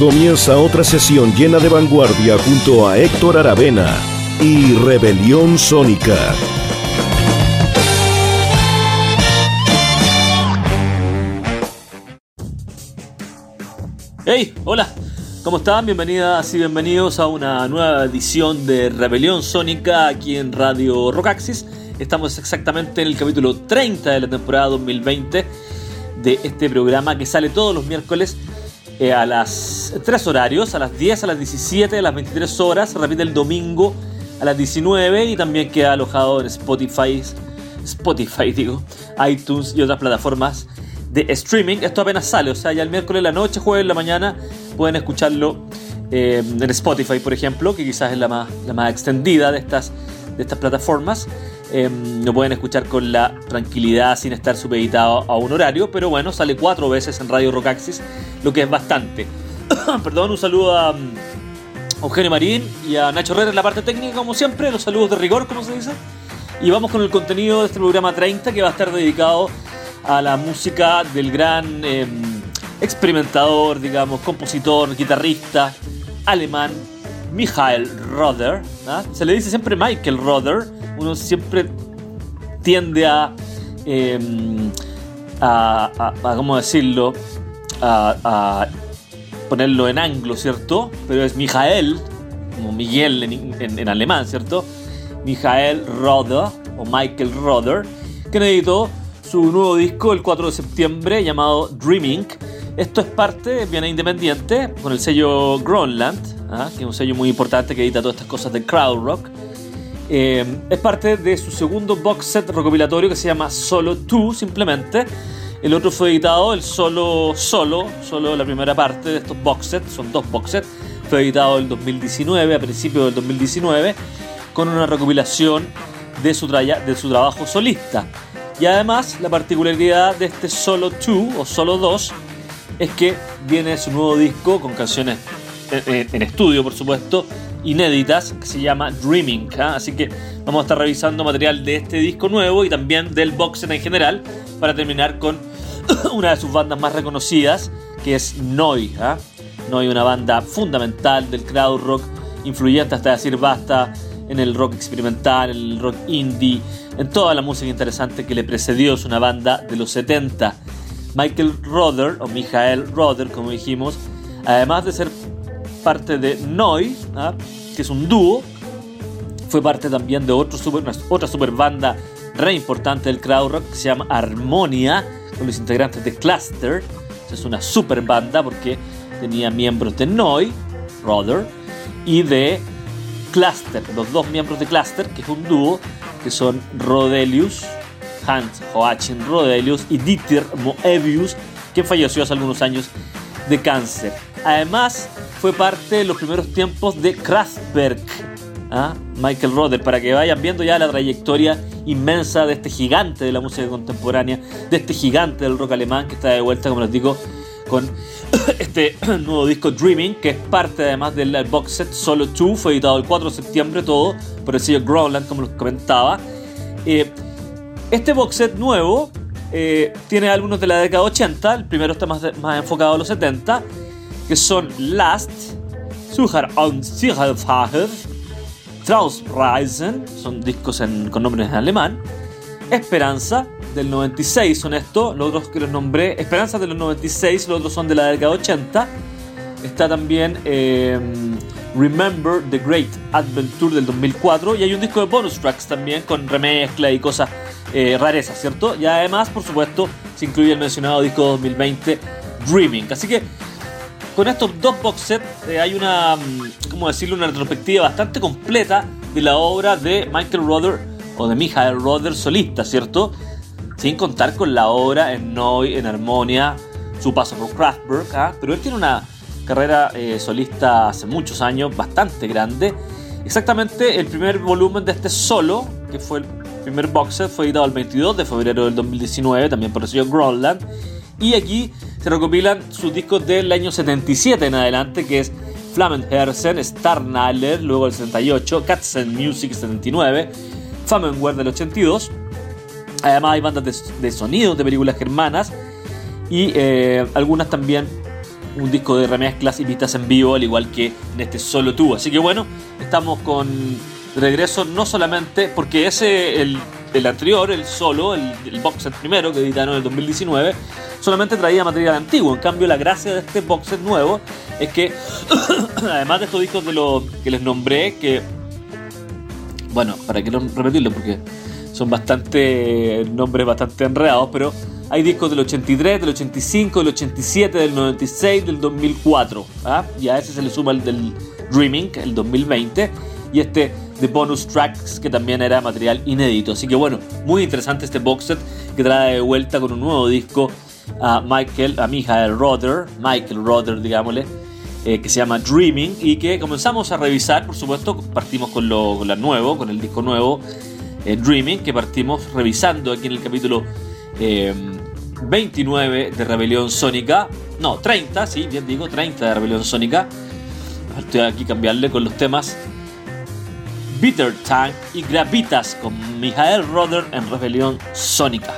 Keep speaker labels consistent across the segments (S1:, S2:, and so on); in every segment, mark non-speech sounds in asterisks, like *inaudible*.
S1: Comienza otra sesión llena de vanguardia junto a Héctor Aravena y Rebelión Sónica.
S2: Hey, hola, ¿cómo están? Bienvenidas y bienvenidos a una nueva edición de Rebelión Sónica aquí en Radio Rockaxis. Estamos exactamente en el capítulo 30 de la temporada 2020 de este programa que sale todos los miércoles eh, a las 3 horarios, a las 10, a las 17, a las 23 horas, se repite el domingo a las 19 y también queda alojado en Spotify, Spotify *laughs* digo, iTunes y otras plataformas de streaming. Esto apenas sale, o sea, ya el miércoles la noche, jueves la mañana, pueden escucharlo eh, en Spotify, por ejemplo, que quizás es la más, la más extendida de estas, de estas plataformas. Eh, lo pueden escuchar con la tranquilidad sin estar supeditado a un horario, pero bueno, sale cuatro veces en Radio Rockaxis, lo que es bastante. *coughs* Perdón, un saludo a, Eugenio Marín y a Nacho Herrera en la parte técnica, como siempre, los saludos de rigor, como se dice. Y vamos con el contenido de este programa 30 que va a estar dedicado a la música del gran em, experimentador, digamos, compositor, guitarrista alemán Michael. ¿ah? Se le dice siempre Michael Roder. Uno siempre tiende a, em, a, ¿cómo decirlo? A, ponerlo en anglo, ¿cierto? Pero es Michael, como Miguel en, en alemán, ¿cierto? Michael Roder o Michael Roder, que editó su nuevo disco el 4 de septiembre llamado Dreaming. Esto es parte, viene independiente, con el sello Groenland, ¿ah? que es un sello muy importante que edita todas estas cosas de crowd rock. Eh, es parte de su segundo box set recopilatorio que se llama Solo 2, simplemente. El otro fue editado, el solo, solo, solo la primera parte de estos box sets, son dos box sets. Fue editado en 2019, a principios del 2019, con una recopilación de su, de su trabajo solista. Y además, la particularidad de este Solo 2 o Solo 2 es que viene su nuevo disco con canciones en, estudio, por supuesto, inéditas, que se llama Dreaming. ¿ah? Así que vamos a estar revisando material de este disco nuevo y también del boxer en general, para terminar con *coughs* una de sus bandas más reconocidas, que es Noi. ¿ah? Noi, una banda fundamental del crowd rock, influyente hasta decir basta en el rock experimental, en el rock indie, en toda la música interesante que le precedió. Es una banda de los 70. Michael Roder, o Michael Roder, como dijimos, además de ser parte de Noi, ¿ah? que es un dúo, fue parte también de otro super, otra super banda re importante del crowd rock que se llama Harmonia, con los integrantes de Cluster. Es una super banda porque tenía miembros de Noi, Roder, y de Cluster, los dos miembros de Cluster, que es un dúo, que son Rodelius, Hans Joachim Rodelius y Dieter Moebius, que falleció hace algunos años de cáncer. Además, fue parte de los primeros tiempos de Kraftwerk, ¿ah? Michael Roder, para que vayan viendo ya la trayectoria inmensa de este gigante de la música contemporánea, de este gigante del rock alemán que está de vuelta, como les digo, con *coughs* este *coughs* nuevo disco Dreaming, que es parte además del box set Solo 2, fue editado el 4 de septiembre todo por el sello Groundland, como les comentaba. Eh, este box set nuevo eh, tiene álbumes de la década 80, el primero está más enfocado a los 70, que son Last, Sucher und Sicherfahrer, Trausreisen, son discos con nombres en alemán, Esperanza, del 96 son estos, los otros que los nombré, Esperanza de los 96, los otros son de la década 80. Está también em, Remember the Great Adventure del 2004 y hay un disco de bonus tracks también con remezcla y cosas eh, rarezas, ¿cierto? Y además, por supuesto, se incluye el mencionado disco 2020 Dreaming. Así que con estos dos box sets eh, hay una, mm, ¿cómo decirlo? Una retrospectiva bastante completa de la obra de Michael Roder o de Michael Roder solista, ¿cierto? sin contar con la obra en Noi, en Armonia, su paso por Kraftwerk, ¿ah? pero él tiene una carrera eh, solista hace muchos años, bastante grande. Exactamente el primer volumen de este solo, que fue el primer box set, fue editado el 22 de febrero del 2019, también por el sello Groundland. Y aquí se recopilan sus discos del año 77 en adelante, que es Flammenherzen, Starnaller, luego el 78, Katzen Music 79, Famenware del 82. Además hay bandas de, de sonidos de películas germanas y eh, algunas también un disco de remezclas y pistas en vivo, al igual que en este solo tubo. Así que bueno, estamos con regreso no solamente porque ese, el, el anterior, el solo, el, el box set primero que editaron en el 2019, solamente traía material antiguo. En cambio, la gracia de este box set nuevo es que, *coughs* además de estos discos de los que les nombré, que, bueno, para que no repetirlo, porque son bastante nombres bastante enredados, pero hay discos del 83, del 85, del 87, del 96, del 2004. ¿ah? Y a ese se le suma el del Dreaming, el 2020. Y este de bonus tracks que también era material inédito. Así que bueno, muy interesante este box set que trae de vuelta con un nuevo disco a Michael, a Michael Roder, Michael Roder, digámosle, eh, que se llama Dreaming y que comenzamos a revisar, por supuesto, partimos con lo, con nuevo, con el disco nuevo eh, Dreaming, que partimos revisando aquí en el capítulo eh, 29 de Rebelión Sónica. No, 30, sí, bien digo, 30 de Rebelión Sónica. Estoy aquí cambiarle con los temas Bitter Tank y Gravitas con Michael Roder en Rebelión Sónica.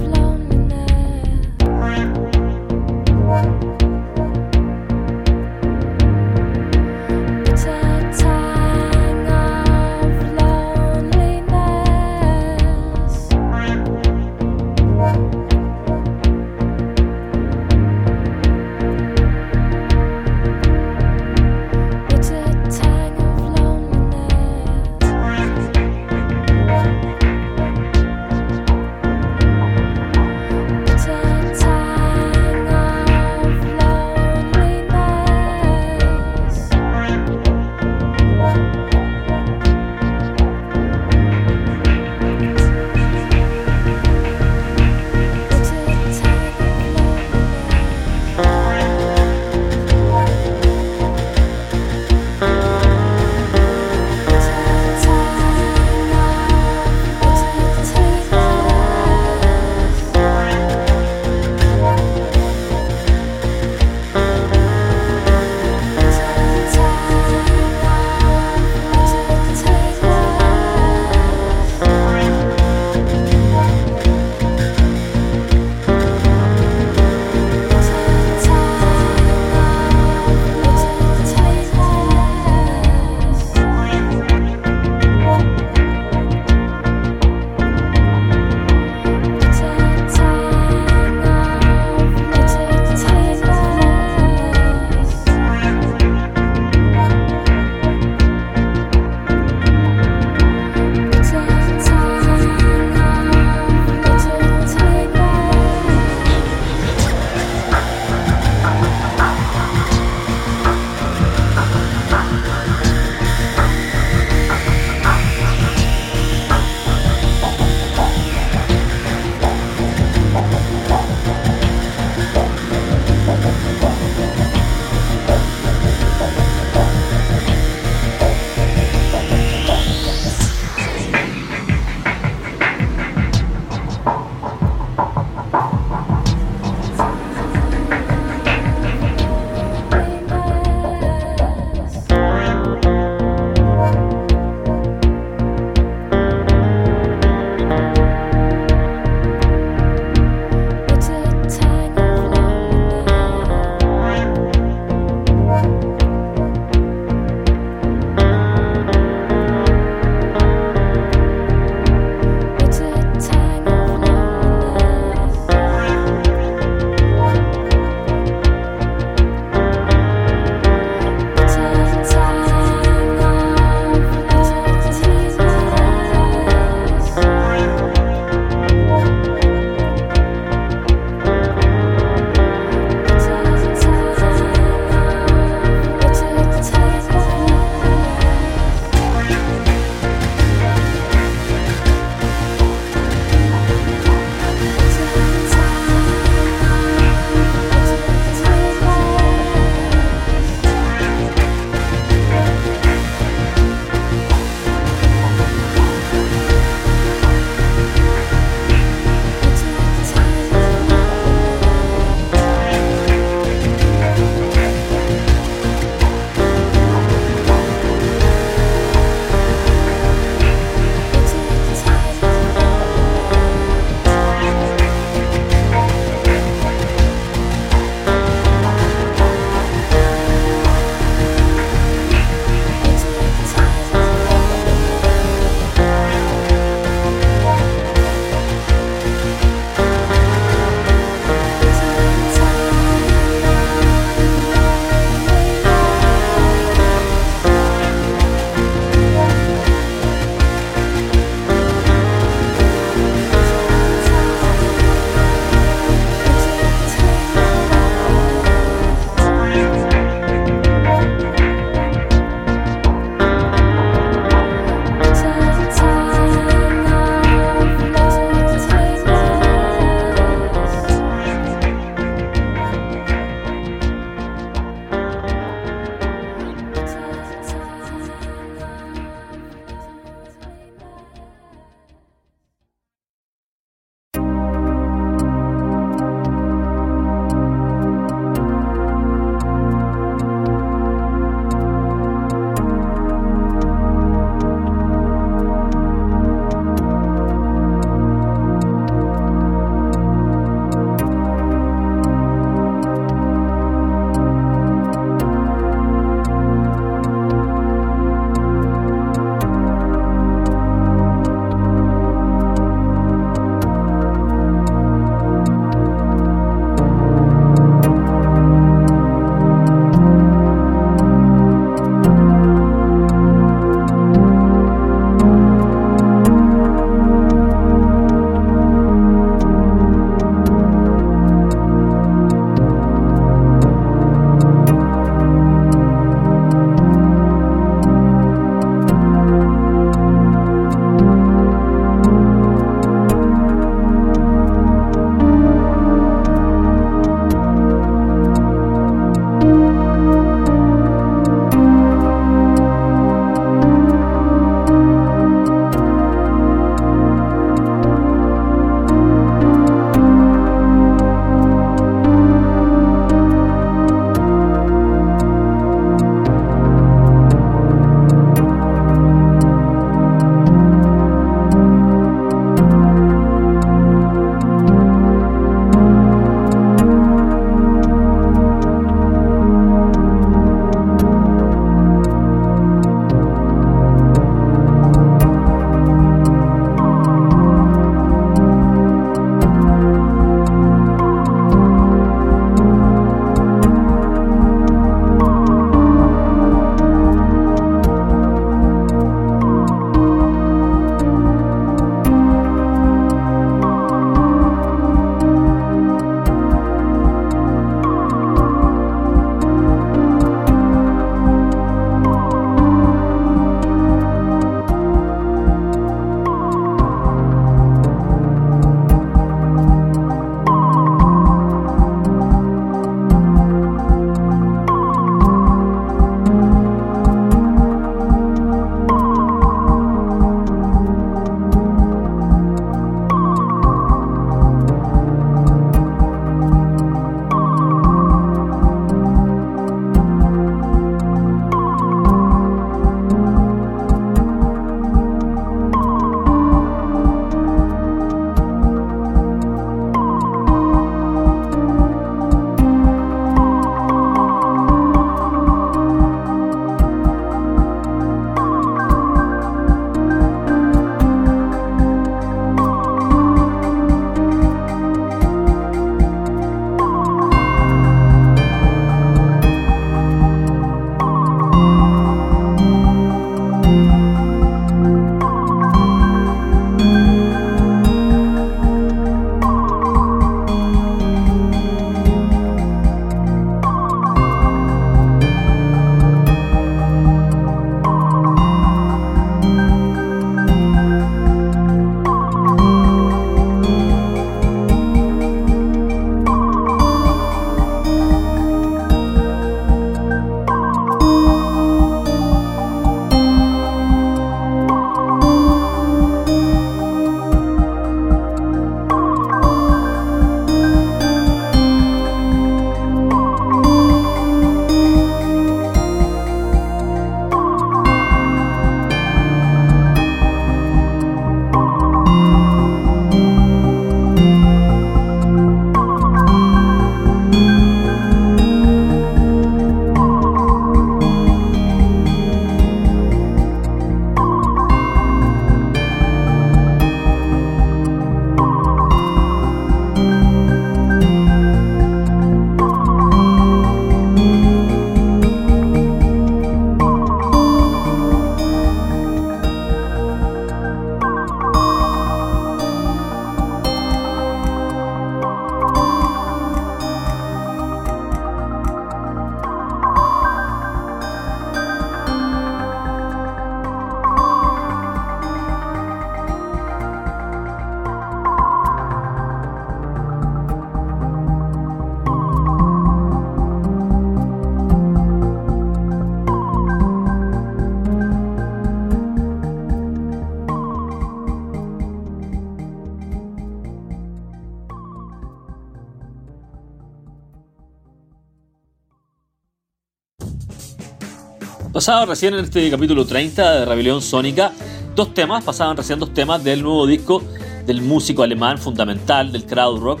S2: Pasaba recién en este capítulo 30 de Rebelión Sónica dos temas, pasaban recién dos temas del nuevo disco del músico alemán fundamental del crowd rock,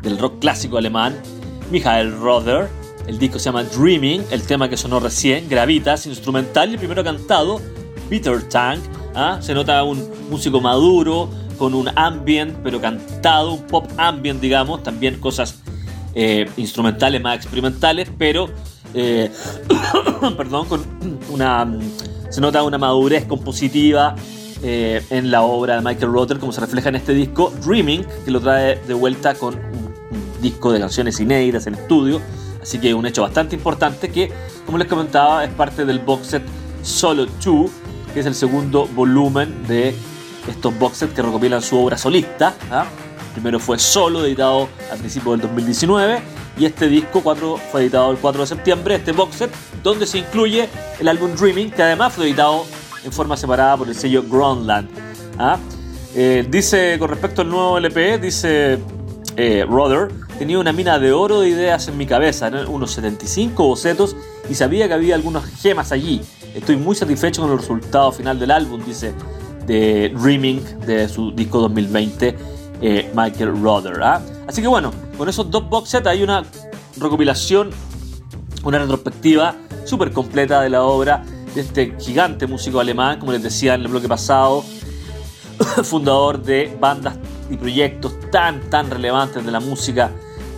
S2: del rock clásico alemán, Michael Rother. El disco se llama Dreaming, el tema que sonó recién, Gravitas, instrumental y el primero cantado, Peter Tank. ¿ah? Se nota un músico maduro, con un ambient, pero cantado, un pop ambient, digamos, también cosas eh, instrumentales más experimentales, pero eh, *coughs* perdón, con una, se nota una madurez compositiva eh, en la obra de Michael Rother, como se refleja en este disco, Dreaming, que lo trae de vuelta con un, disco de canciones inéditas en estudio, así que un hecho bastante importante que, como les comentaba, es parte del box set Solo 2, que es el segundo volumen de estos box sets que recopilan su obra solista. ¿ah? Primero fue solo, editado a principios del 2019 y este disco 4 fue editado el 4 de septiembre, este box set, donde se incluye el álbum Dreaming, que además fue editado en forma separada por el sello Groundland. ¿ah? Eh, dice, con respecto al nuevo LP, dice eh, Rother, tenía una mina de oro de ideas en mi cabeza, unos 75 bocetos y sabía que había algunas gemas allí. Estoy muy satisfecho con el resultado final del álbum, dice de Dreaming de su disco 2020, eh, Michael Rother. ¿ah? Así que bueno, con esos dos box sets hay una recopilación, una retrospectiva súper completa de la obra de este gigante músico alemán, como les decía en el bloque pasado, *coughs* fundador de bandas y proyectos tan, tan relevantes de la música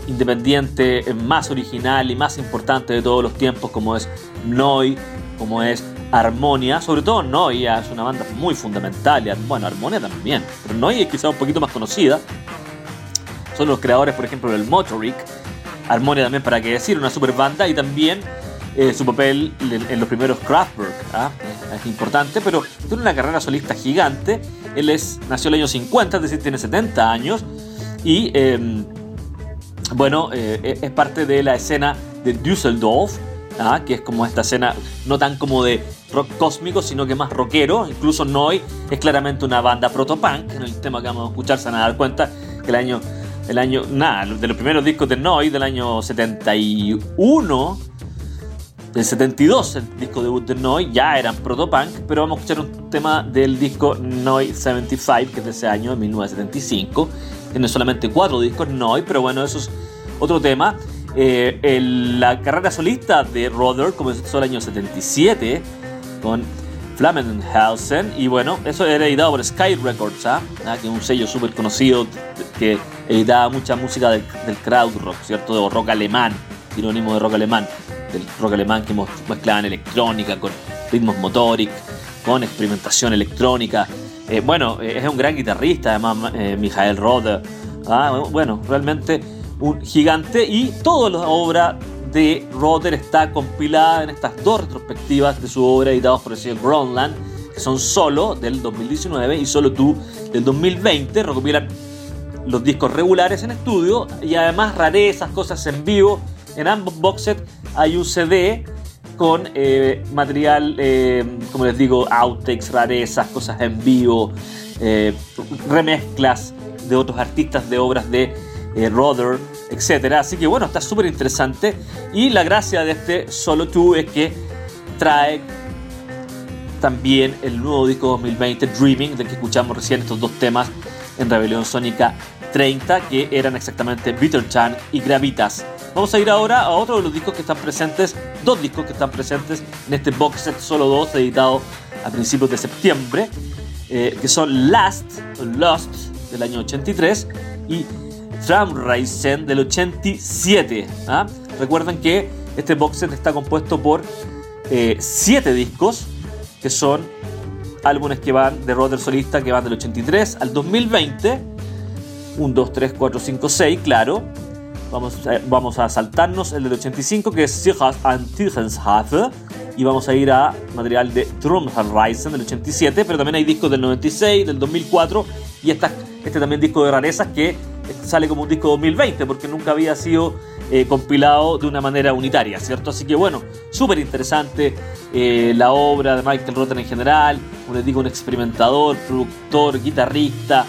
S2: independiente más original y más importante de todos los tiempos, como es Noi, como es Armonia, sobre todo Noia es una banda muy fundamental, y bueno, Armonia también, pero Noia es quizá un poquito más conocida. Son los creadores, por ejemplo, del Motoric, Armonia también, para qué decir, una super banda, y también eh, su papel en los primeros Kraftwerk, ¿ah? es importante, pero tiene una carrera solista gigante. Él es, nació en el año 50, es decir, tiene 70 años, y em, bueno, eh, es parte de la escena de Düsseldorf, ¿ah? que es como esta escena no tan como de rock cósmico, sino que más rockero. Incluso Noi es claramente una banda protopunk. En el tema que vamos a escuchar se van a dar cuenta que el año, el año, nada, de los primeros discos de Noi del año 71, del 72, el disco debut de Noi, ya eran protopunk, pero vamos a escuchar un tema del disco Noi 75, que es de ese año, de 1975. Tiene solamente cuatro discos Noi, pero bueno, eso es otro tema. Eh, la carrera solista de Rother comenzó el año 77 con Flammenhausen y bueno, eso era editado por Sky Records, ¿ah? ¿Ah? que es un sello súper conocido que editaba mucha música del, crowd rock, ¿cierto? De rock alemán, sinónimo de rock alemán, del rock alemán que mezclaban electrónica con ritmos motoric, con experimentación electrónica. Eh, bueno, eh, es un gran guitarrista, además, eh, Michael Rother. ¿ah? Bueno, realmente un gigante y toda la obra de Roder está compilada en estas dos retrospectivas de su obra editadas por el señor Groundland, que son solo del 2019 y solo tú del 2020, recopilan los discos regulares en estudio y además rarezas, cosas en vivo. En ambos box hay un CD con eh, material, eh, como les digo, outtakes, rarezas, cosas en vivo, eh, remezclas de otros artistas de obras de eh, Rother, etcétera. Así que bueno, está súper interesante. Y la gracia de este Solo 2 es que trae también el nuevo disco 2020, Dreaming, del que escuchamos recién estos dos temas en Rebelión Sónica 30, que eran exactamente Bitter Chan y Gravitas. Vamos a ir ahora a otro de los discos que están presentes, dos discos que están presentes en este box set Solo 2, editado a principios de septiembre, eh, que son Last, Lost, del año 83, y Tramreisen del 87. ¿ah? Recuerden que este box set está compuesto por 7 eh, discos, que son álbumes que van de Roder solista, que van del 83 al 2020. 1, 2, 3, 4, 5, 6, claro. Vamos a, vamos saltarnos el del 85, que es Sichas Antigenshafe. Y vamos a ir a material de Trumreisen del 87, pero también hay discos del 96, del 2004 y esta, este también disco de rarezas que sale como un disco 2020 porque nunca había sido eh, compilado de una manera unitaria, ¿cierto? Así que bueno, súper interesante eh, la obra de Michael Rotten en general, digo, un experimentador, productor, guitarrista,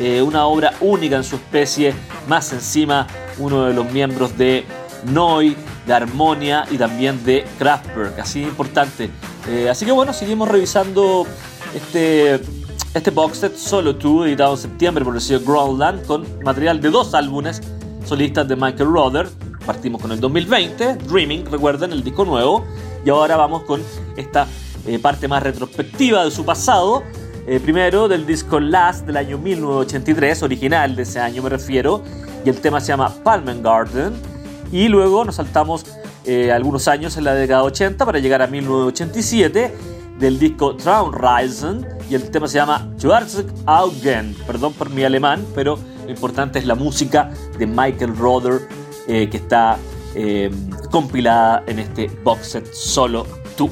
S2: eh, una obra única en su especie, más encima uno de los miembros de Noi, de Armonia y también de Kraftwerk, así importante Eh, así que bueno, seguimos revisando este, este box set Solo 2, editado en septiembre por el sello Groundland, con material de dos álbumes solistas de Michael Rother. Partimos con el 2020, Dreaming, recuerden, el disco nuevo, y ahora vamos con esta eh, parte más retrospectiva de su pasado. Eh, primero del disco Last del año 1983, original de ese año me refiero, y el tema se llama Palmen Garden. Y luego nos saltamos eh, algunos años en la década 80 para llegar a 1987 del disco Traum Reisen y el tema se llama Augen. Perdón por mi alemán, pero lo importante es la música de Michael Rother que está compilada en este box set solo tú.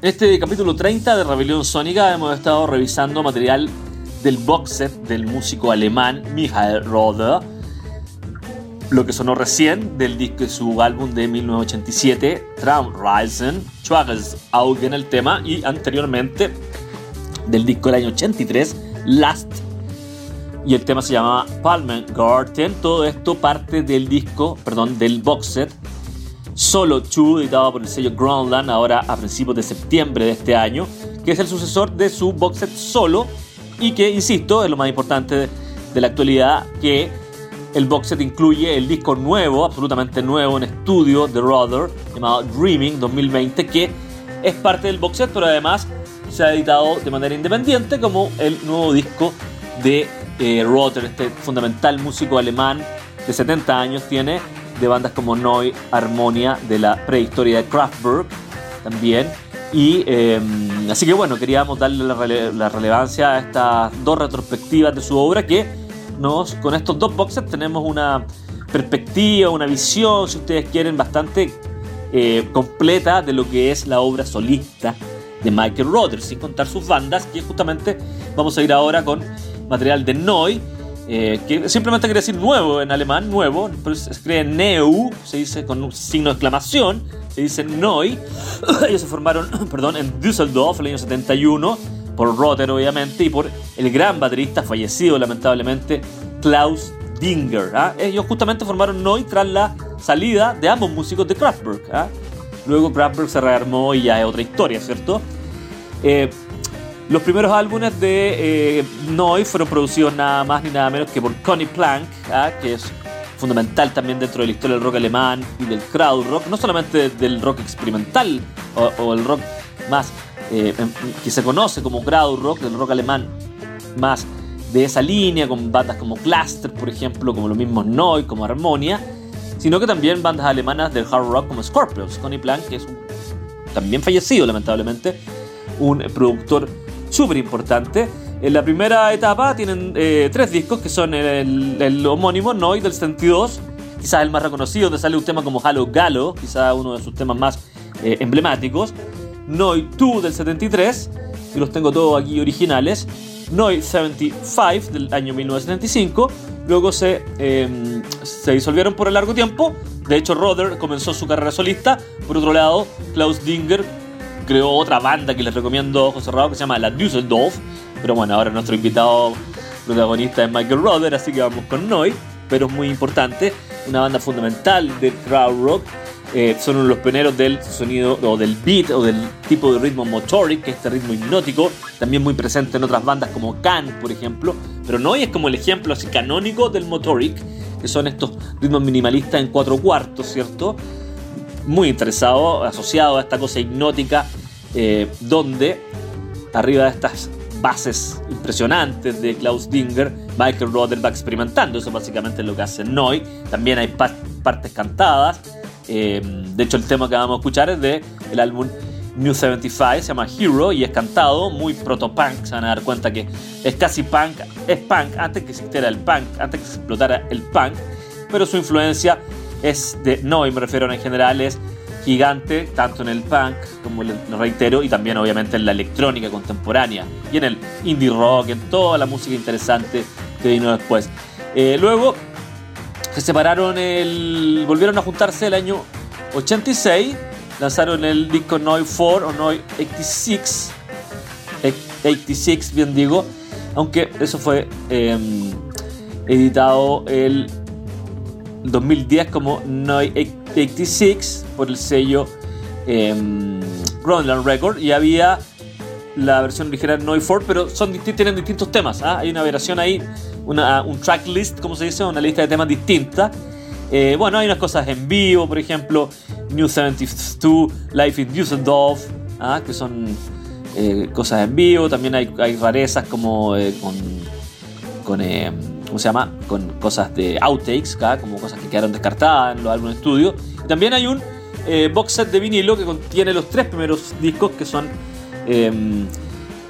S2: Este capítulo 30 de Rebelión Sónica hemos estado revisando material del box set del músico alemán Michael Roder, lo que sonó recién del disco de su álbum de 1987, Traumreisen, Schwages Augen el tema, y anteriormente del disco del año 83, Last, y el tema se llamaba Palmen Garden. Todo esto parte del disco, perdón, del box set Solo 2, editado por el sello Groundland ahora a principios de septiembre de este año, que es el sucesor de su box set Solo y que, insisto, es lo más importante de la actualidad, que el box set incluye el disco nuevo, absolutamente nuevo en estudio de Rudder, llamado Dreaming 2020, que es parte del box set, pero además se ha editado de manera independiente como el nuevo disco de eh, este fundamental músico alemán de 70 años tiene, de bandas como Neu, Harmonia, de la prehistoria de Kraftwerk también. Y em, así que bueno, queríamos darle la, relevancia a estas dos retrospectivas de su obra que nos, con estos dos boxes tenemos una perspectiva, una visión, si ustedes quieren, bastante eh, completa de lo que es la obra solista de Michael Rodgers, sin contar sus bandas, que justamente vamos a ir ahora con material de Neu eh, que simplemente quiere decir nuevo en alemán, nuevo, pero se escribe Neu, se dice con un signo de exclamación, se dice Neu. *coughs* Ellos se formaron, *coughs* perdón, en Düsseldorf el año 71, por Rotter obviamente, y por el gran baterista fallecido lamentablemente, Klaus Dinger. ¿ah? Ellos justamente formaron Neu tras la salida de ambos músicos de Kraftwerk. ¿ah? Luego Kraftwerk se rearmó y ya es otra historia, ¿cierto? Eh, los primeros álbumes de eh, Noi fueron producidos nada más ni nada menos que por Connie Plank, ¿ah? que es fundamental también dentro de la historia del rock alemán y del crowd rock, no solamente del rock experimental o, el rock más eh, em, que se conoce como crowd rock, del rock alemán más de esa línea, con bandas como Cluster, por ejemplo, como los mismos Noi, como Harmonia, sino que también bandas alemanas del hard rock como Scorpions. Connie Plank, que es también fallecido lamentablemente, un productor súper importante. En la primera etapa tienen eh, tres discos que son el, homónimo Noy del 72, quizás el más reconocido, donde sale un tema como Halo Galo, quizás uno de sus temas más eh, emblemáticos. Noi 2 del 73, y los tengo todos aquí originales. Noi 75 del año 1975. Luego se, em, se disolvieron por el largo tiempo. De hecho, Roder comenzó su carrera solista. Por otro lado, Klaus Dinger creó otra banda que les recomiendo ojos cerrados que se llama La Düsseldorf. Pero bueno, ahora nuestro invitado protagonista es Michael Roder, así que vamos con Noi. Pero es muy importante, una banda fundamental del crowd rock. Eh, son uno de los pioneros del sonido o del beat o del tipo de ritmo motoric, que es este ritmo hipnótico, también muy presente en otras bandas como Can, por ejemplo. Pero Noi es como el ejemplo así canónico del motoric, que son estos ritmos minimalistas en cuatro cuartos, ¿cierto? Muy interesado, asociado a esta cosa hipnótica, eh, donde arriba de estas bases impresionantes de Klaus Dinger, Michael Roder va experimentando. Eso básicamente es lo que hace Noi. También hay partes cantadas. Eh, de hecho, el tema que vamos a escuchar es de el álbum New 75, se llama Hero y es cantado, muy proto-punk. Se van a dar cuenta que es casi punk, es punk antes que existiera el punk, antes que se explotara el punk, pero su influencia es de no, me refiero en general, es gigante, tanto en el punk, como lo reitero, y también obviamente en la electrónica contemporánea, y en el indie rock, en toda la música interesante que vino después. Eh, luego se separaron, el, volvieron a juntarse el año 86, lanzaron el disco Noi 4 o Noi 86, 86 bien digo, aunque eso fue em, editado el 2010 como Noi 86 por el sello eh, Record y había la versión original Noi 4 pero son, tienen distintos temas. ¿ah? Hay una versión ahí, una, un tracklist, como se dice, una lista de temas distinta. Eh, bueno, hay unas cosas en vivo, por ejemplo, New 72, Life in Düsseldorf, ¿ah? que son eh, cosas en vivo. También hay, hay rarezas como eh, con, con ¿cómo se llama? Con cosas de outtakes, como cosas que quedaron descartadas en los álbumes de estudio. También hay un eh, box set de vinilo que contiene los tres primeros discos que son... Em,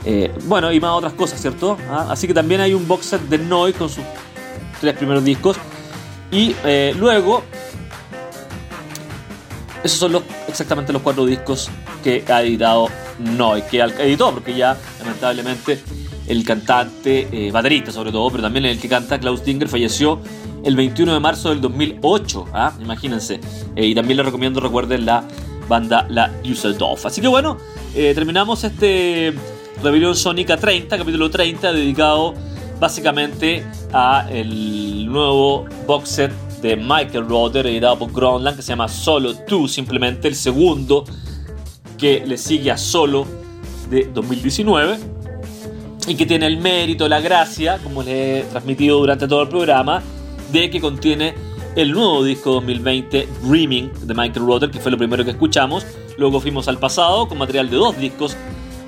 S2: eh, bueno, y más otras cosas, ¿cierto? Ah, así que también hay un box set de Noi con sus tres primeros discos. Y eh, luego, esos son los, exactamente los cuatro discos que ha editado Noy, que editó, porque ya lamentablemente el cantante, eh, baterista sobre todo, pero también el que canta, Klaus Dinger, falleció el 21 de marzo del 2008, ¿ah? imagínense. Eh, y también les recomiendo, recuerden la banda La Düsseldorf. Así que bueno, eh, terminamos este Rebelión Sónica 30, capítulo 30, dedicado básicamente a el nuevo box set de Michael Roder editado por Gronland que se llama Solo 2, simplemente el segundo que le sigue a Solo de 2019 y que tiene el mérito, la gracia, como le he transmitido durante todo el programa, de que contiene el nuevo disco 2020 Dreaming de Michael Roder, que fue lo primero que escuchamos. Luego fuimos al pasado con material de dos discos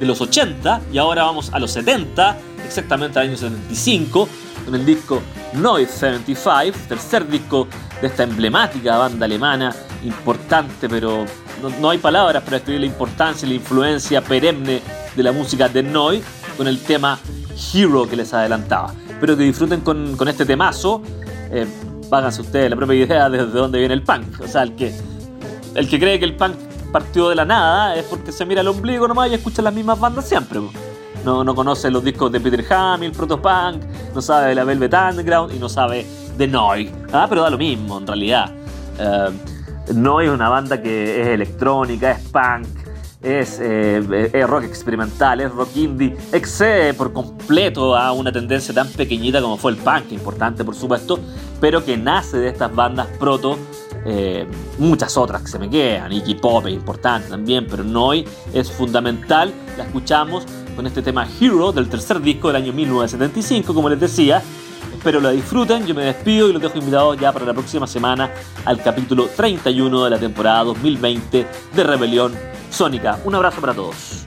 S2: de los 80 y ahora vamos a los 70, exactamente al año 75, con el disco Noise 75, tercer disco de esta emblemática banda alemana, importante, pero no, hay palabras para describir la importancia y la influencia perenne de la música de Noise, con el tema Hero que les adelantaba. Espero que disfruten con, este temazo. Eh, ustedes la propia idea de, dónde viene el punk. O sea, el que, el que cree que el punk partió de la nada es porque se mira el ombligo nomás y escucha las mismas bandas siempre. No, no conoce los discos de Peter Hamill, Protopunk, no sabe de la Velvet Underground y no sabe de Noi. Ah, pero da lo mismo en realidad. Uh, Noi es una banda que es electrónica, es punk, es, eh, es, rock experimental, es rock indie, excede por completo a una tendencia tan pequeñita como fue el punk, importante por supuesto, pero que nace de estas bandas proto eh, muchas otras que se me quedan, Iggy Pop importante también, pero Noi es fundamental, la escuchamos con este tema Hero del tercer disco del año 1975, como les decía. Espero la disfruten, yo me despido y los dejo invitados ya para la próxima semana al capítulo 31 de la temporada 2020 de Rebelión Sónica. Un abrazo para todos.